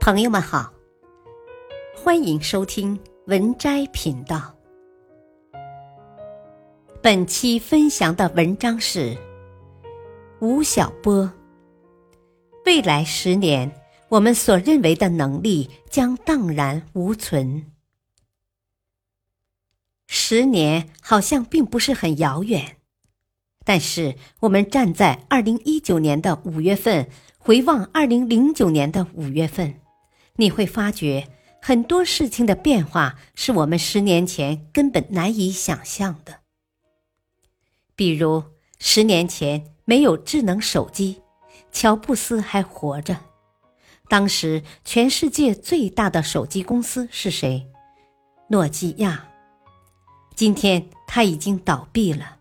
朋友们好，欢迎收听文摘频道。本期分享的文章是吴晓波。未来十年，我们所认为的能力将荡然无存。十年好像并不是很遥远，但是我们站在二零一九年的五月份，回望二零零九年的五月份。你会发觉很多事情的变化是我们十年前根本难以想象的。比如，十年前没有智能手机，乔布斯还活着，当时全世界最大的手机公司是谁？诺基亚。今天他已经倒闭了。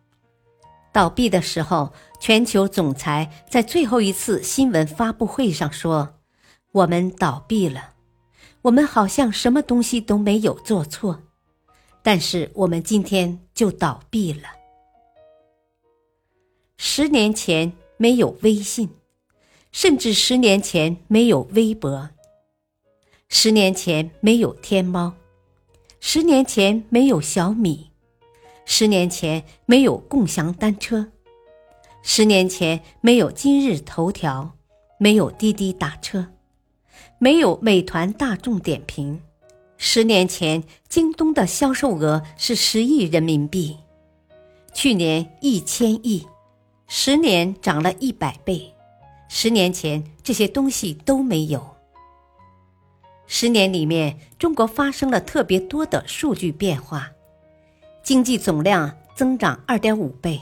倒闭的时候，全球总裁在最后一次新闻发布会上说。我们倒闭了，我们好像什么东西都没有做错，但是我们今天就倒闭了。十年前没有微信，甚至十年前没有微博，十年前没有天猫，十年前没有小米，十年前没有共享单车，十年前没有今日头条，没有滴滴打车。没有美团、大众点评。十年前，京东的销售额是十亿人民币，去年一千亿，十年涨了一百倍。十年前，这些东西都没有。十年里面，中国发生了特别多的数据变化：经济总量增长二点五倍，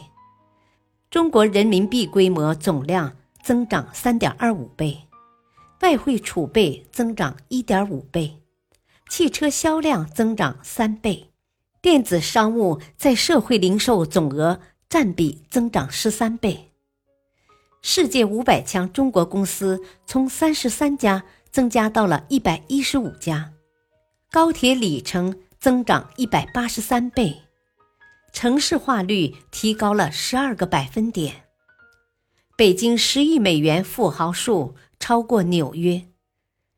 中国人民币规模总量增长三点二五倍。外汇储备增长一点五倍，汽车销量增长三倍，电子商务在社会零售总额占比增长十三倍。世界五百强中国公司从三十三家增加到了一百一十五家，高铁里程增长一百八十三倍，城市化率提高了十二个百分点，北京十亿美元富豪数。超过纽约，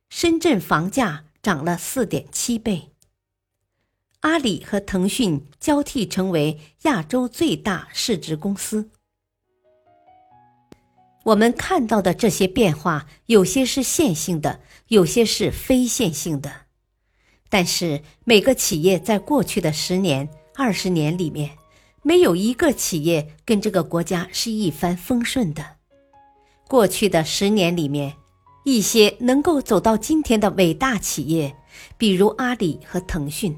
深圳房价涨了四点七倍。阿里和腾讯交替成为亚洲最大市值公司。我们看到的这些变化，有些是线性的，有些是非线性的。但是每个企业在过去的十年、二十年里面，没有一个企业跟这个国家是一帆风顺的。过去的十年里面，一些能够走到今天的伟大企业，比如阿里和腾讯，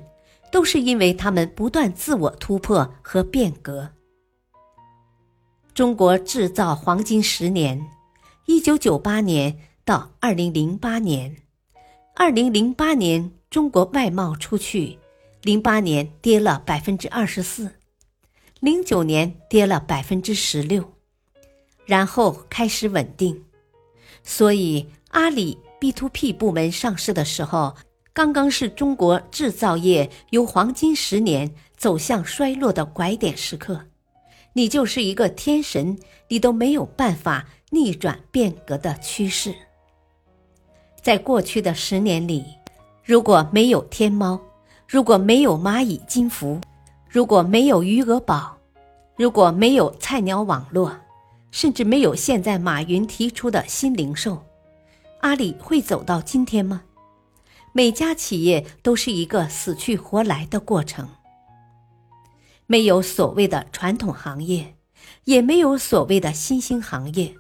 都是因为他们不断自我突破和变革。中国制造黄金十年，一九九八年到二零零八年，二零零八年中国外贸出去，零八年跌了百分之二十四，零九年跌了百分之十六。然后开始稳定，所以阿里 B to P 部门上市的时候，刚刚是中国制造业由黄金十年走向衰落的拐点时刻。你就是一个天神，你都没有办法逆转变革的趋势。在过去的十年里，如果没有天猫，如果没有蚂蚁金服，如果没有余额宝，如果没有菜鸟网络。甚至没有现在马云提出的新零售，阿里会走到今天吗？每家企业都是一个死去活来的过程，没有所谓的传统行业，也没有所谓的新兴行业，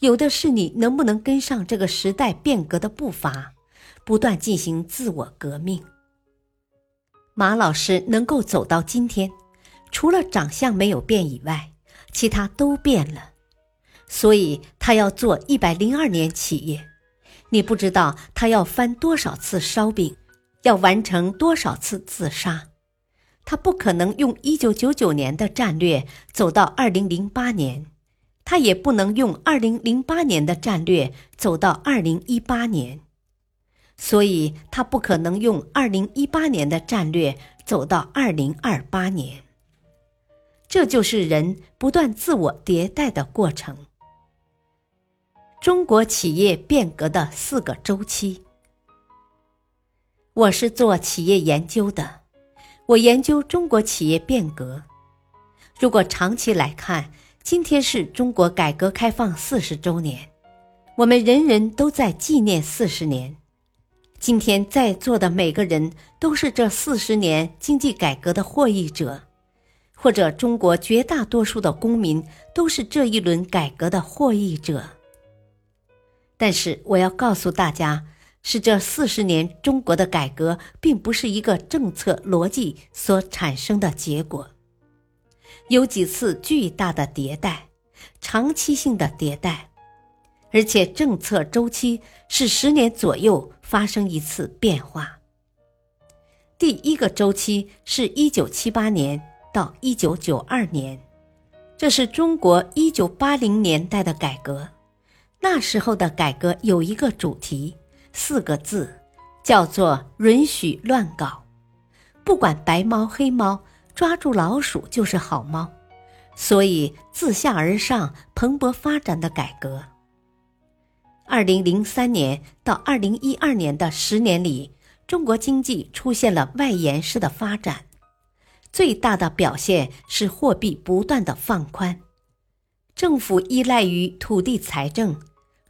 有的是你能不能跟上这个时代变革的步伐，不断进行自我革命。马老师能够走到今天，除了长相没有变以外，其他都变了。所以他要做一百零二年企业，你不知道他要翻多少次烧饼，要完成多少次自杀，他不可能用一九九九年的战略走到二零零八年，他也不能用二零零八年的战略走到二零一八年，所以他不可能用二零一八年的战略走到二零二八年。这就是人不断自我迭代的过程。中国企业变革的四个周期，我是做企业研究的，我研究中国企业变革。如果长期来看，今天是中国改革开放四十周年，我们人人都在纪念四十年。今天在座的每个人都是这四十年经济改革的获益者，或者中国绝大多数的公民都是这一轮改革的获益者。但是我要告诉大家，是这四十年中国的改革并不是一个政策逻辑所产生的结果。有几次巨大的迭代，长期性的迭代，而且政策周期是十年左右发生一次变化。第一个周期是一九七八年到一九九二年，这是中国一九八零年代的改革。那时候的改革有一个主题，四个字，叫做“允许乱搞”，不管白猫黑猫。抓住老鼠就是好猫，所以自下而上蓬勃发展的改革。二零零三年到二零一二年的十年里，中国经济出现了外延式的发展，最大的表现是货币不断的放宽，政府依赖于土地财政，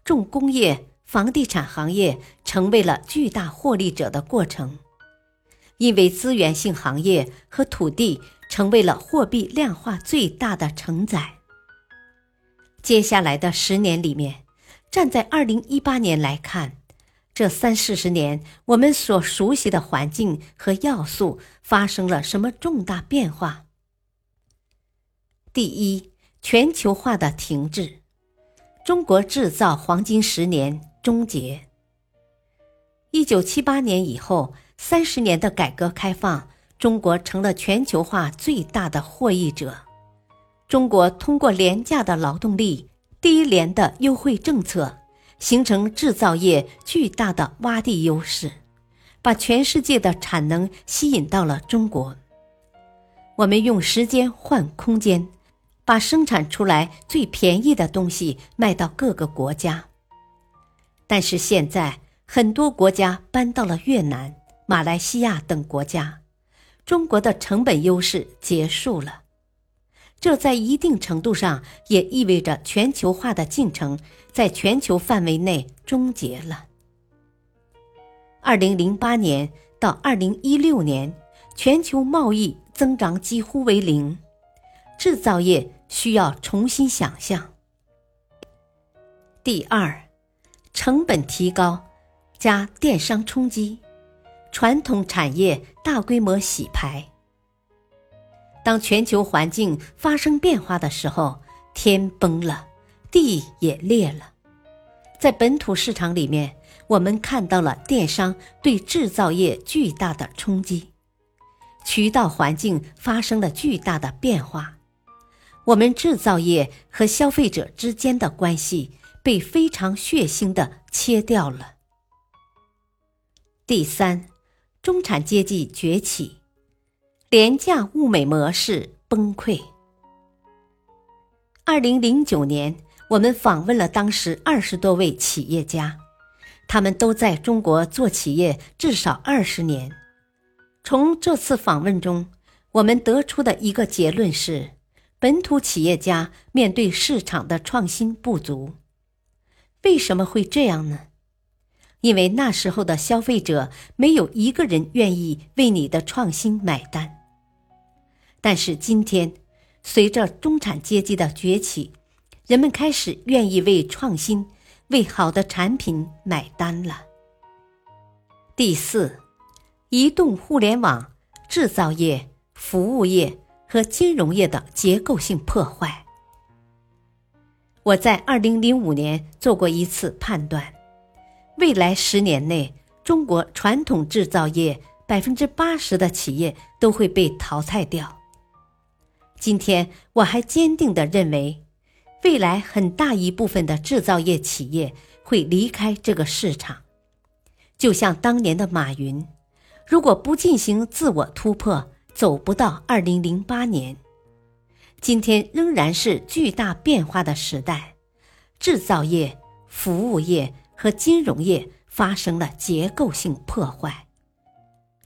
重工业、房地产行业成为了巨大获利者的过程。因为资源性行业和土地成为了货币量化最大的承载。接下来的十年里面，站在二零一八年来看，这三四十年我们所熟悉的环境和要素发生了什么重大变化？第一，全球化的停滞，中国制造黄金十年终结。一九七八年以后。三十年的改革开放，中国成了全球化最大的获益者。中国通过廉价的劳动力、低廉的优惠政策，形成制造业巨大的洼地优势，把全世界的产能吸引到了中国。我们用时间换空间，把生产出来最便宜的东西卖到各个国家。但是现在，很多国家搬到了越南。马来西亚等国家，中国的成本优势结束了，这在一定程度上也意味着全球化的进程在全球范围内终结了。二零零八年到二零一六年，全球贸易增长几乎为零，制造业需要重新想象。第二，成本提高加电商冲击。传统产业大规模洗牌。当全球环境发生变化的时候，天崩了，地也裂了。在本土市场里面，我们看到了电商对制造业巨大的冲击，渠道环境发生了巨大的变化，我们制造业和消费者之间的关系被非常血腥的切掉了。第三。中产阶级崛起，廉价物美模式崩溃。二零零九年，我们访问了当时二十多位企业家，他们都在中国做企业至少二十年。从这次访问中，我们得出的一个结论是：本土企业家面对市场的创新不足。为什么会这样呢？因为那时候的消费者没有一个人愿意为你的创新买单，但是今天，随着中产阶级的崛起，人们开始愿意为创新、为好的产品买单了。第四，移动互联网、制造业、服务业和金融业的结构性破坏。我在二零零五年做过一次判断。未来十年内，中国传统制造业百分之八十的企业都会被淘汰掉。今天，我还坚定地认为，未来很大一部分的制造业企业会离开这个市场。就像当年的马云，如果不进行自我突破，走不到二零零八年。今天仍然是巨大变化的时代，制造业、服务业。和金融业发生了结构性破坏。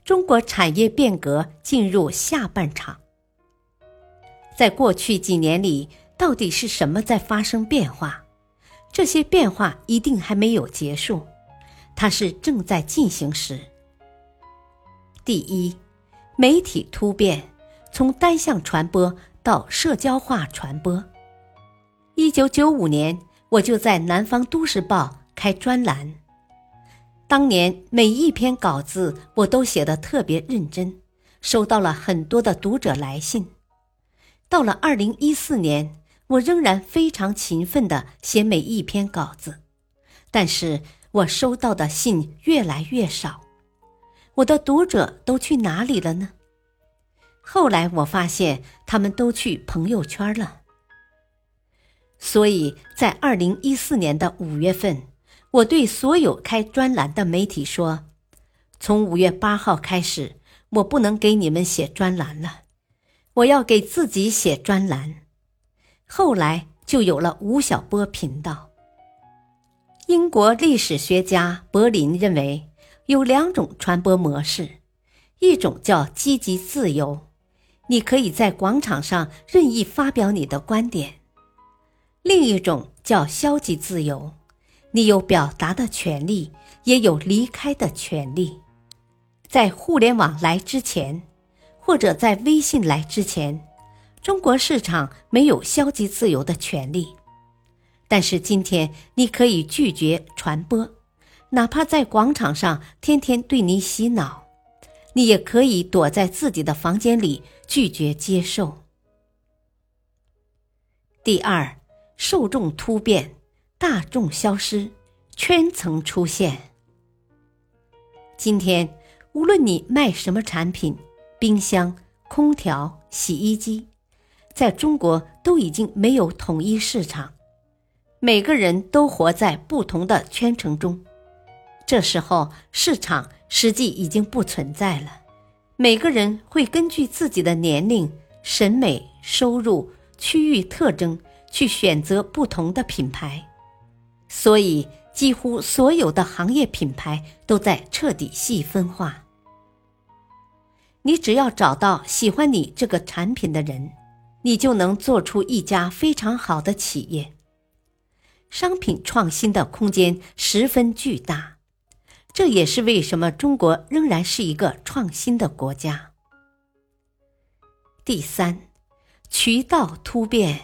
中国产业变革进入下半场。在过去几年里，到底是什么在发生变化？这些变化一定还没有结束，它是正在进行时。第一，媒体突变，从单向传播到社交化传播。一九九五年，我就在《南方都市报》开专栏，当年每一篇稿子我都写得特别认真，收到了很多的读者来信。到了二零一四年，我仍然非常勤奋地写每一篇稿子，但是我收到的信越来越少。我的读者都去哪里了呢？后来我发现他们都去朋友圈了。所以在二零一四年的五月份，我对所有开专栏的媒体说：“从五月八号开始，我不能给你们写专栏了。”我要给自己写专栏，后来就有了吴晓波频道。英国历史学家柏林认为有两种传播模式，一种叫积极自由，你可以在广场上任意发表你的观点；另一种叫消极自由，你有表达的权利，也有离开的权利。在互联网来之前。或者在微信来之前，中国市场没有消极自由的权利。但是今天，你可以拒绝传播，哪怕在广场上天天对你洗脑，你也可以躲在自己的房间里拒绝接受。第二，受众突变，大众消失，圈层出现。今天，无论你卖什么产品。冰箱、空调、洗衣机，在中国都已经没有统一市场，每个人都活在不同的圈层中。这时候，市场实际已经不存在了。每个人会根据自己的年龄、审美、收入、区域特征去选择不同的品牌，所以几乎所有的行业品牌都在彻底细分化。你只要找到喜欢你这个产品的人，你就能做出一家非常好的企业。商品创新的空间十分巨大，这也是为什么中国仍然是一个创新的国家。第三，渠道突变，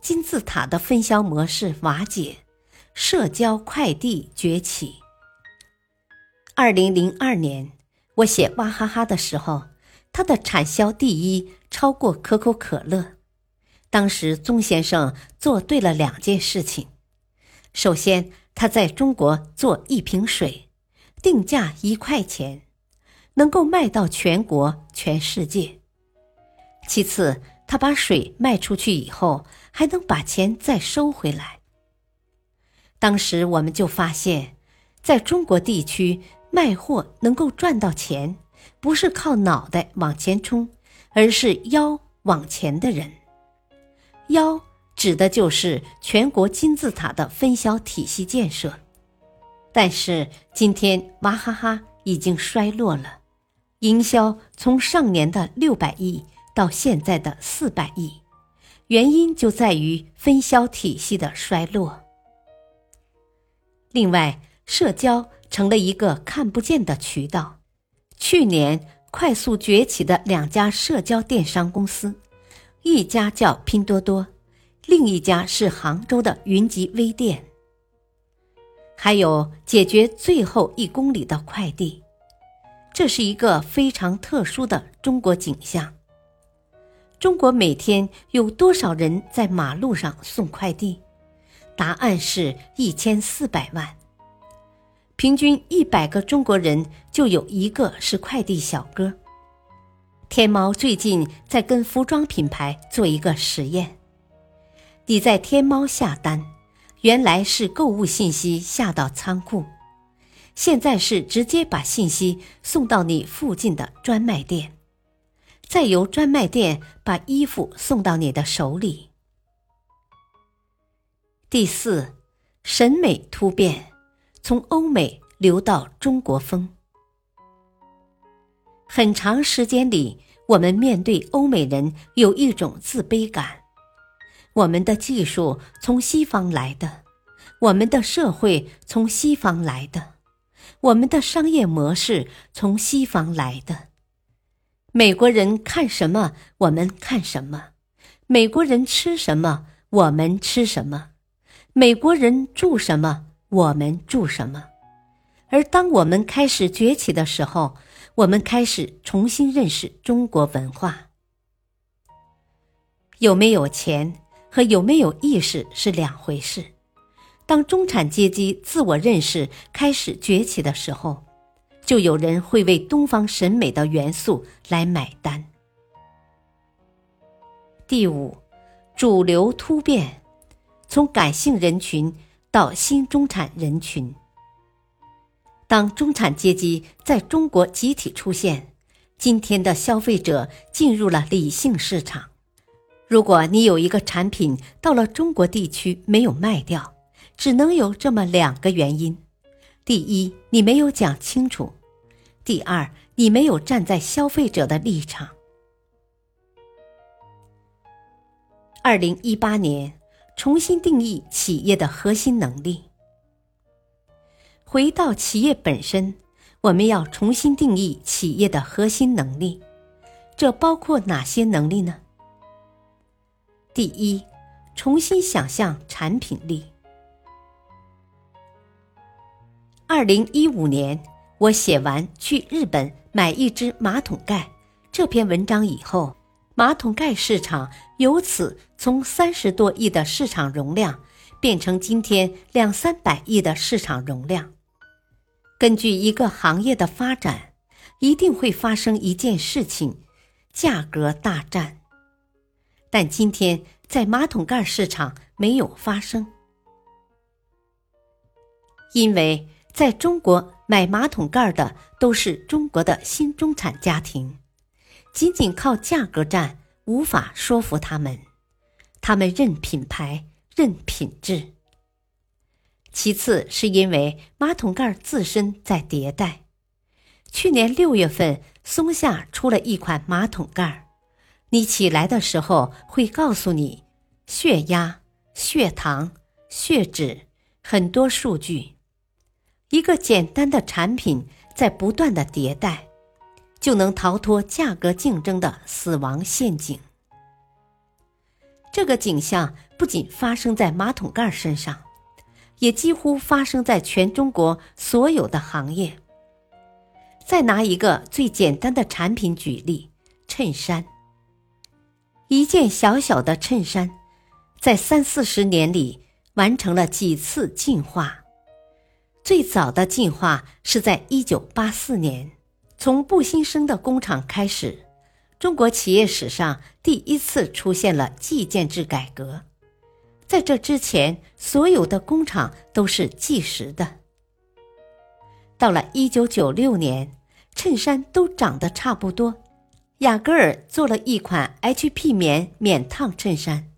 金字塔的分销模式瓦解，社交快递崛起。二零零二年，我写娃哈哈的时候。它的产销第一，超过可口可乐。当时宗先生做对了两件事情：首先，他在中国做一瓶水，定价一块钱，能够卖到全国、全世界；其次，他把水卖出去以后，还能把钱再收回来。当时我们就发现，在中国地区卖货能够赚到钱。不是靠脑袋往前冲，而是腰往前的人。腰指的就是全国金字塔的分销体系建设。但是今天娃哈哈已经衰落了，营销从上年的六百亿到现在的四百亿，原因就在于分销体系的衰落。另外，社交成了一个看不见的渠道。去年快速崛起的两家社交电商公司，一家叫拼多多，另一家是杭州的云集微店。还有解决最后一公里的快递，这是一个非常特殊的中国景象。中国每天有多少人在马路上送快递？答案是一千四百万。平均一百个中国人就有一个是快递小哥。天猫最近在跟服装品牌做一个实验：你在天猫下单，原来是购物信息下到仓库，现在是直接把信息送到你附近的专卖店，再由专卖店把衣服送到你的手里。第四，审美突变。从欧美流到中国风，很长时间里，我们面对欧美人有一种自卑感。我们的技术从西方来的，我们的社会从西方来的，我们的商业模式从西方来的。美国人看什么，我们看什么；美国人吃什么，我们吃什么；美国人住什么，我们住什么。而当我们开始崛起的时候，我们开始重新认识中国文化。有没有钱和有没有意识是两回事。当中产阶级自我认识开始崛起的时候，就有人会为东方审美的元素来买单。第五，主流突变，从感性人群到新中产人群。当中产阶级在中国集体出现，今天的消费者进入了理性市场。如果你有一个产品到了中国地区没有卖掉，只能有这么两个原因：第一，你没有讲清楚；第二，你没有站在消费者的立场。二零一八年，重新定义企业的核心能力。回到企业本身，我们要重新定义企业的核心能力，这包括哪些能力呢？第一，重新想象产品力。二零一五年，我写完去日本买一只马桶盖这篇文章以后，马桶盖市场由此从三十多亿的市场容量变成今天两三百亿的市场容量。根据一个行业的发展，一定会发生一件事情——价格大战。但今天在马桶盖市场没有发生，因为在中国买马桶盖的都是中国的新中产家庭，仅仅靠价格战无法说服他们，他们认品牌、认品质。其次，是因为马桶盖自身在迭代。去年六月份，松下出了一款马桶盖，你起来的时候会告诉你血压、血糖、血脂很多数据。一个简单的产品在不断的迭代，就能逃脱价格竞争的死亡陷阱。这个景象不仅发生在马桶盖身上。也几乎发生在全中国所有的行业。再拿一个最简单的产品举例，衬衫。一件小小的衬衫，在三四十年里完成了几次进化。最早的进化是在一九八四年，从布新生的工厂开始，中国企业史上第一次出现了计件制改革。在这之前，所有的工厂都是计时的。到了一九九六年，衬衫都长得差不多，雅戈尔做了一款 HP 棉免烫衬衫，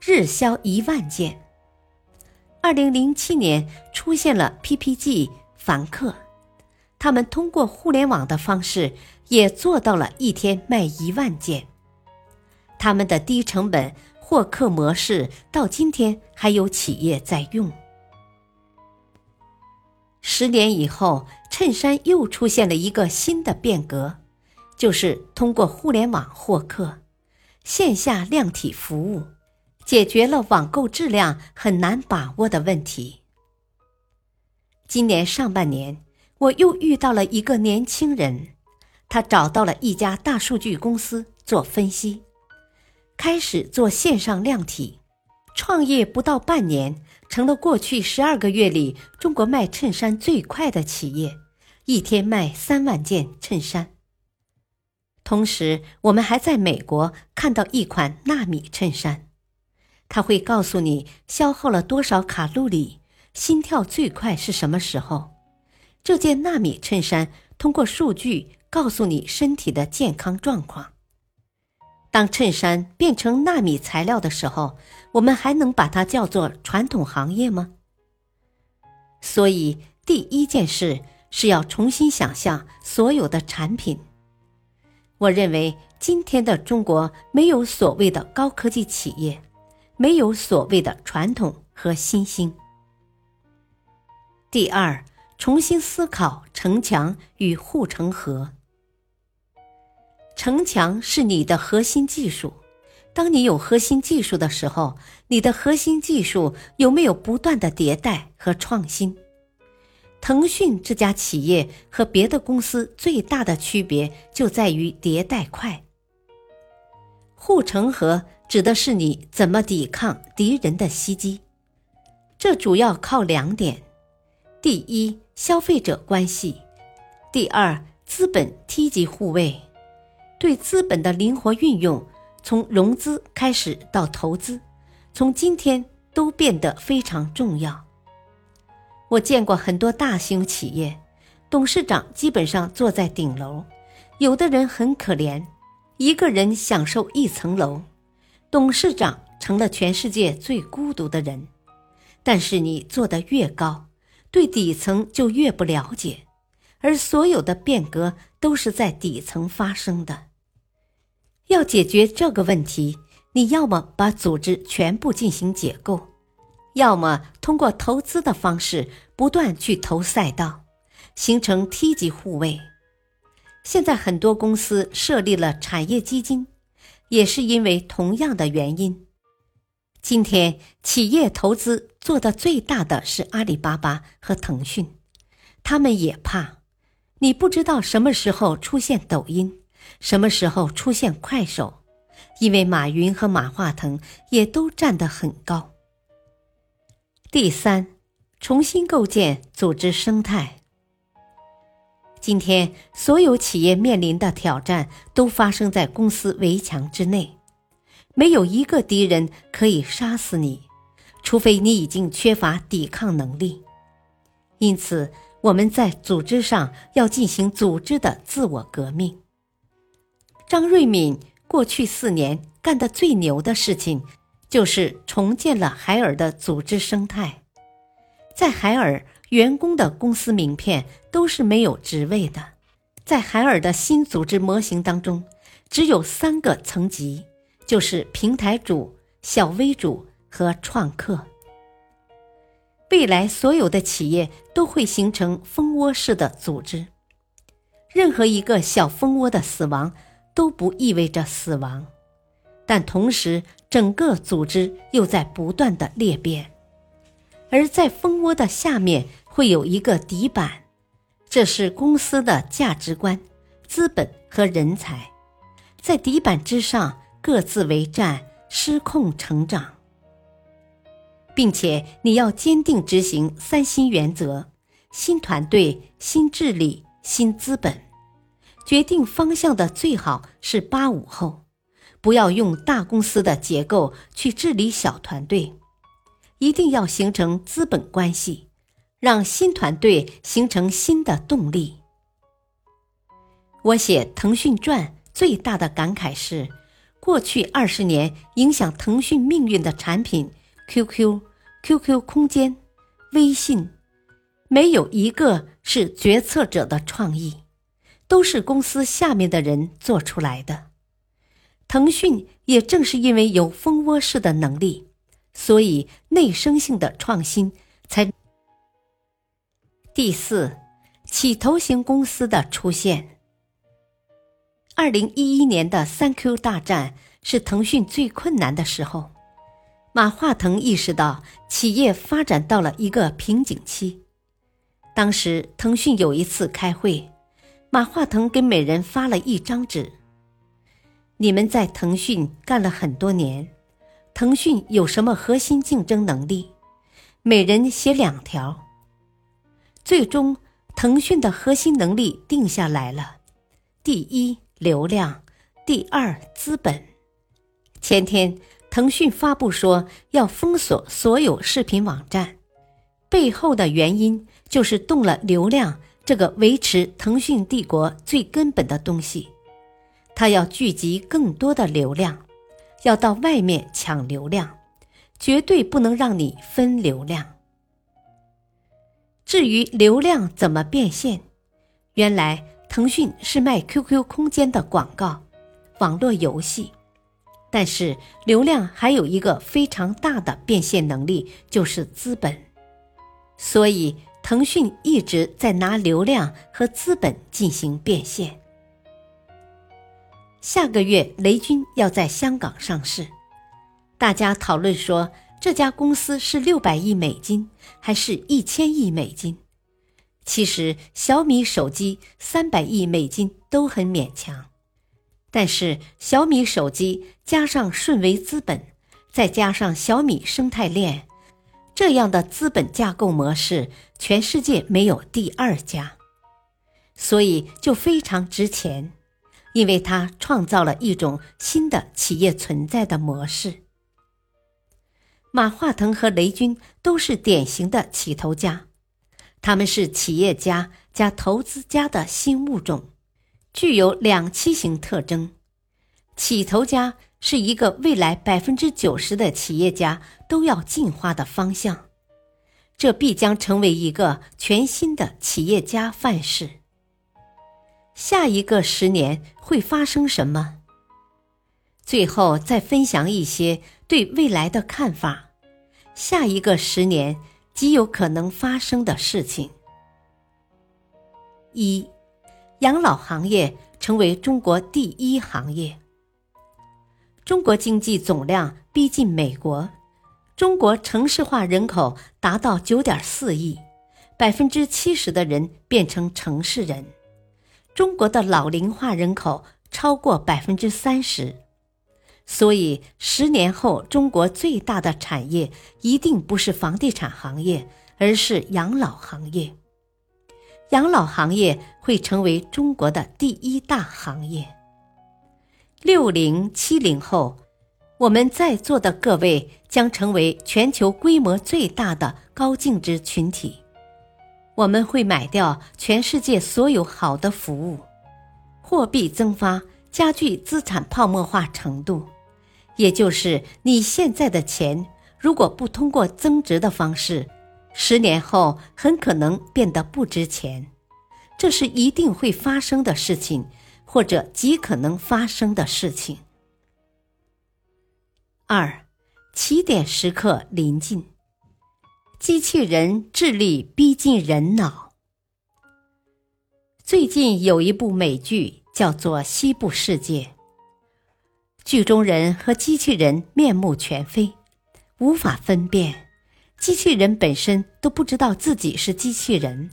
日销一万件。二零零七年出现了 PPG、凡客，他们通过互联网的方式也做到了一天卖一万件。他们的低成本。获客模式到今天还有企业在用。十年以后，衬衫又出现了一个新的变革，就是通过互联网获客，线下量体服务，解决了网购质量很难把握的问题。今年上半年，我又遇到了一个年轻人，他找到了一家大数据公司做分析。开始做线上量体，创业不到半年，成了过去十二个月里中国卖衬衫最快的企业，一天卖三万件衬衫。同时，我们还在美国看到一款纳米衬衫，它会告诉你消耗了多少卡路里，心跳最快是什么时候。这件纳米衬衫通过数据告诉你身体的健康状况。当衬衫变成纳米材料的时候，我们还能把它叫做传统行业吗？所以，第一件事是要重新想象所有的产品，我认为今天的中国没有所谓的高科技企业，没有所谓的传统和新兴。第二，重新思考城墙与护城河。城墙是你的核心技术。当你有核心技术的时候，你的核心技术有没有不断的迭代和创新？腾讯这家企业和别的公司最大的区别就在于迭代快。护城河指的是你怎么抵抗敌人的袭击，这主要靠两点：第一，消费者关系；第二，资本梯级护卫。对资本的灵活运用，从融资开始到投资，从今天都变得非常重要。我见过很多大型企业，董事长基本上坐在顶楼，有的人很可怜，一个人享受一层楼，董事长成了全世界最孤独的人。但是你做得越高，对底层就越不了解，而所有的变革都是在底层发生的。要解决这个问题，你要么把组织全部进行解构，要么通过投资的方式不断去投赛道，形成梯级护卫。现在很多公司设立了产业基金，也是因为同样的原因。今天企业投资做的最大的是阿里巴巴和腾讯，他们也怕，你不知道什么时候出现抖音。什么时候出现快手？因为马云和马化腾也都站得很高。第三，重新构建组织生态。今天所有企业面临的挑战都发生在公司围墙之内，没有一个敌人可以杀死你，除非你已经缺乏抵抗能力。因此，我们在组织上要进行组织的自我革命。张瑞敏过去四年干的最牛的事情，就是重建了海尔的组织生态。在海尔，员工的公司名片都是没有职位的。在海尔的新组织模型当中，只有三个层级，就是平台主、小微主和创客。未来所有的企业都会形成蜂窝式的组织，任何一个小蜂窝的死亡。都不意味着死亡，但同时整个组织又在不断的裂变，而在蜂窝的下面会有一个底板，这是公司的价值观、资本和人才，在底板之上各自为战，失控成长，并且你要坚定执行三新原则：新团队、新治理、新资本。决定方向的最好是八五后，不要用大公司的结构去治理小团队，一定要形成资本关系，让新团队形成新的动力。我写《腾讯传》最大的感慨是，过去二十年影响腾讯命运的产品，QQ、QQ 空间、微信，没有一个是决策者的创意。都是公司下面的人做出来的。腾讯也正是因为有蜂窝式的能力，所以内生性的创新才。第四，起头型公司的出现。二零一一年的三 Q 大战是腾讯最困难的时候，马化腾意识到企业发展到了一个瓶颈期。当时腾讯有一次开会。马化腾给每人发了一张纸。你们在腾讯干了很多年，腾讯有什么核心竞争能力？每人写两条。最终，腾讯的核心能力定下来了：第一，流量；第二，资本。前天，腾讯发布说要封锁所有视频网站，背后的原因就是动了流量。这个维持腾讯帝国最根本的东西，他要聚集更多的流量，要到外面抢流量，绝对不能让你分流量。至于流量怎么变现，原来腾讯是卖 QQ 空间的广告、网络游戏，但是流量还有一个非常大的变现能力，就是资本。所以，腾讯一直在拿流量和资本进行变现。下个月，雷军要在香港上市，大家讨论说这家公司是六百亿美金还是一千亿美金？其实小米手机三百亿美金都很勉强，但是小米手机加上顺为资本，再加上小米生态链，这样的资本架构模式，全世界没有第二家，所以就非常值钱。因为他创造了一种新的企业存在的模式。马化腾和雷军都是典型的起头家，他们是企业家加投资家的新物种，具有两栖型特征。起头家是一个未来百分之九十的企业家都要进化的方向，这必将成为一个全新的企业家范式。下一个十年会发生什么？最后再分享一些对未来的看法。下一个十年极有可能发生的事情：一、养老行业成为中国第一行业。中国经济总量逼近美国，中国城市化人口达到九点四亿，百分之七十的人变成城市人。中国的老龄化人口超过百分之三十，所以十年后中国最大的产业一定不是房地产行业，而是养老行业。养老行业会成为中国的第一大行业。六零七零后，我们在座的各位将成为全球规模最大的高净值群体。我们会买掉全世界所有好的服务，货币增发加剧资产泡沫化程度，也就是你现在的钱如果不通过增值的方式，十年后很可能变得不值钱，这是一定会发生的事情，或者极可能发生的事情。二，起点时刻临近。机器人智力逼近人脑。最近有一部美剧叫做《西部世界》，剧中人和机器人面目全非，无法分辨，机器人本身都不知道自己是机器人。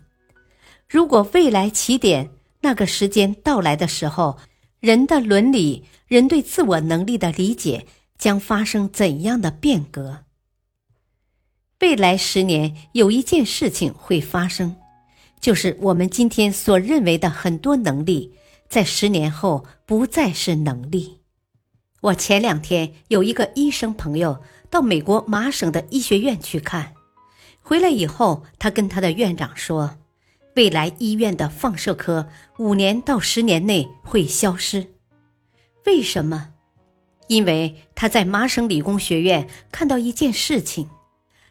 如果未来起点那个时间到来的时候，人的伦理、人对自我能力的理解将发生怎样的变革？未来十年有一件事情会发生，就是我们今天所认为的很多能力，在十年后不再是能力。我前两天有一个医生朋友到美国麻省的医学院去看，回来以后，他跟他的院长说，未来医院的放射科五年到十年内会消失。为什么？因为他在麻省理工学院看到一件事情。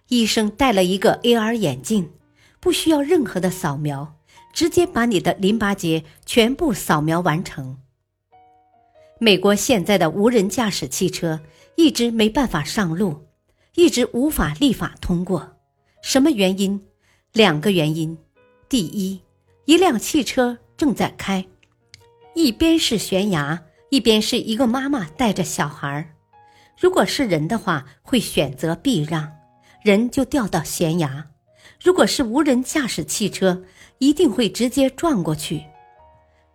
医生戴了一个 AR 眼镜，不需要任何的扫描，直接把你的淋巴结全部扫描完成。美国现在的无人驾驶汽车一直没办法上路，一直无法立法通过。什么原因？两个原因。第一，一辆汽车正在开，一边是悬崖，一边是一个妈妈带着小孩儿如果是人的话，会选择避让。人就掉到悬崖，如果是无人驾驶汽车，一定会直接撞过去。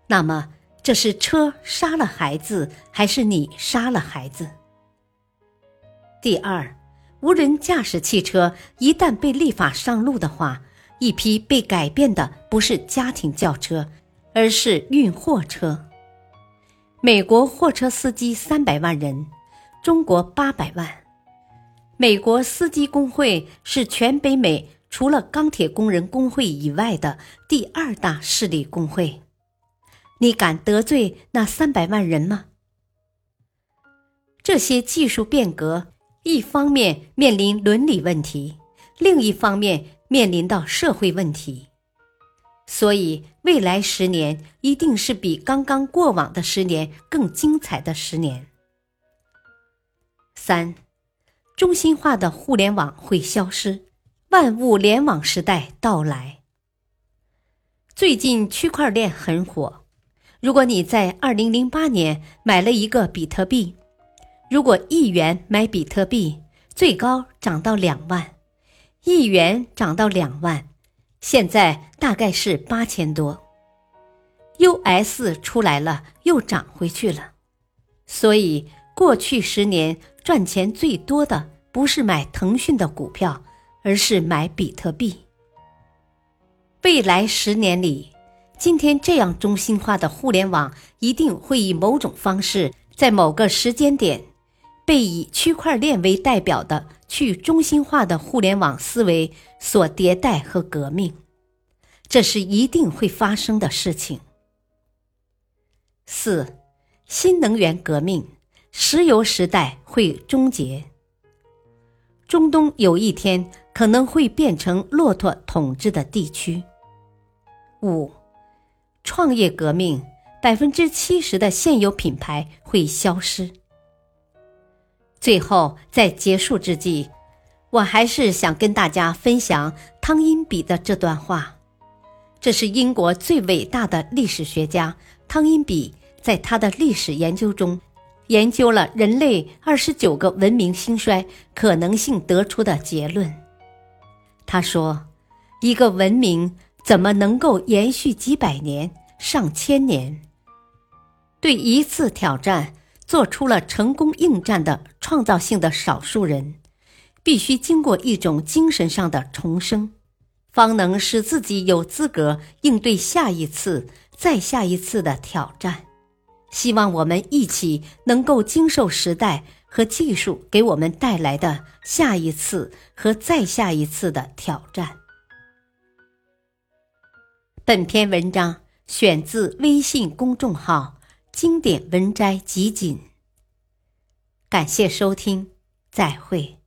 那么，这是车杀了孩子，还是你杀了孩子？第二，无人驾驶汽车一旦被立法上路的话，一批被改变的不是家庭轿车，而是运货车。美国货车司机三百万人，中国八百万。美国司机工会是全北美除了钢铁工人工会以外的第二大势力工会。你敢得罪那三百万人吗？这些技术变革，一方面面临伦理问题，另一方面面临到社会问题。所以未来十年一定是比刚刚过往的十年更精彩的十年。三，中心化的互联网会消失，万物联网时代到来。最近区块链很火，如果你在二零零八年买了一个比特币，如果一元买比特币，最高涨到两万，一元涨到两万，现在大概是八千多。US 出来了，又涨回去了，所以过去十年。赚钱最多的不是买腾讯的股票，而是买比特币。未来十年里，今天这样中心化的互联网一定会以某种方式，在某个时间点，被以区块链为代表的去中心化的互联网思维所迭代和革命，这是一定会发生的事情。四，新能源革命。石油时代会终结，中东有一天可能会变成骆驼统治的地区。五，创业革命，百分之七十的现有品牌会消失。最后，在结束之际，我还是想跟大家分享汤因比的这段话，这是英国最伟大的历史学家汤因比在他的历史研究中。研究了人类二十九个文明兴衰可能性得出的结论。他说：“一个文明怎么能够延续几百年、上千年？对一次挑战做出了成功应战的创造性的少数人，必须经过一种精神上的重生，方能使自己有资格应对下一次、再下一次的挑战。”希望我们一起能够经受时代和技术给我们带来的下一次和再下一次的挑战。本篇文章选自微信公众号“经典文摘集锦”。感谢收听，再会。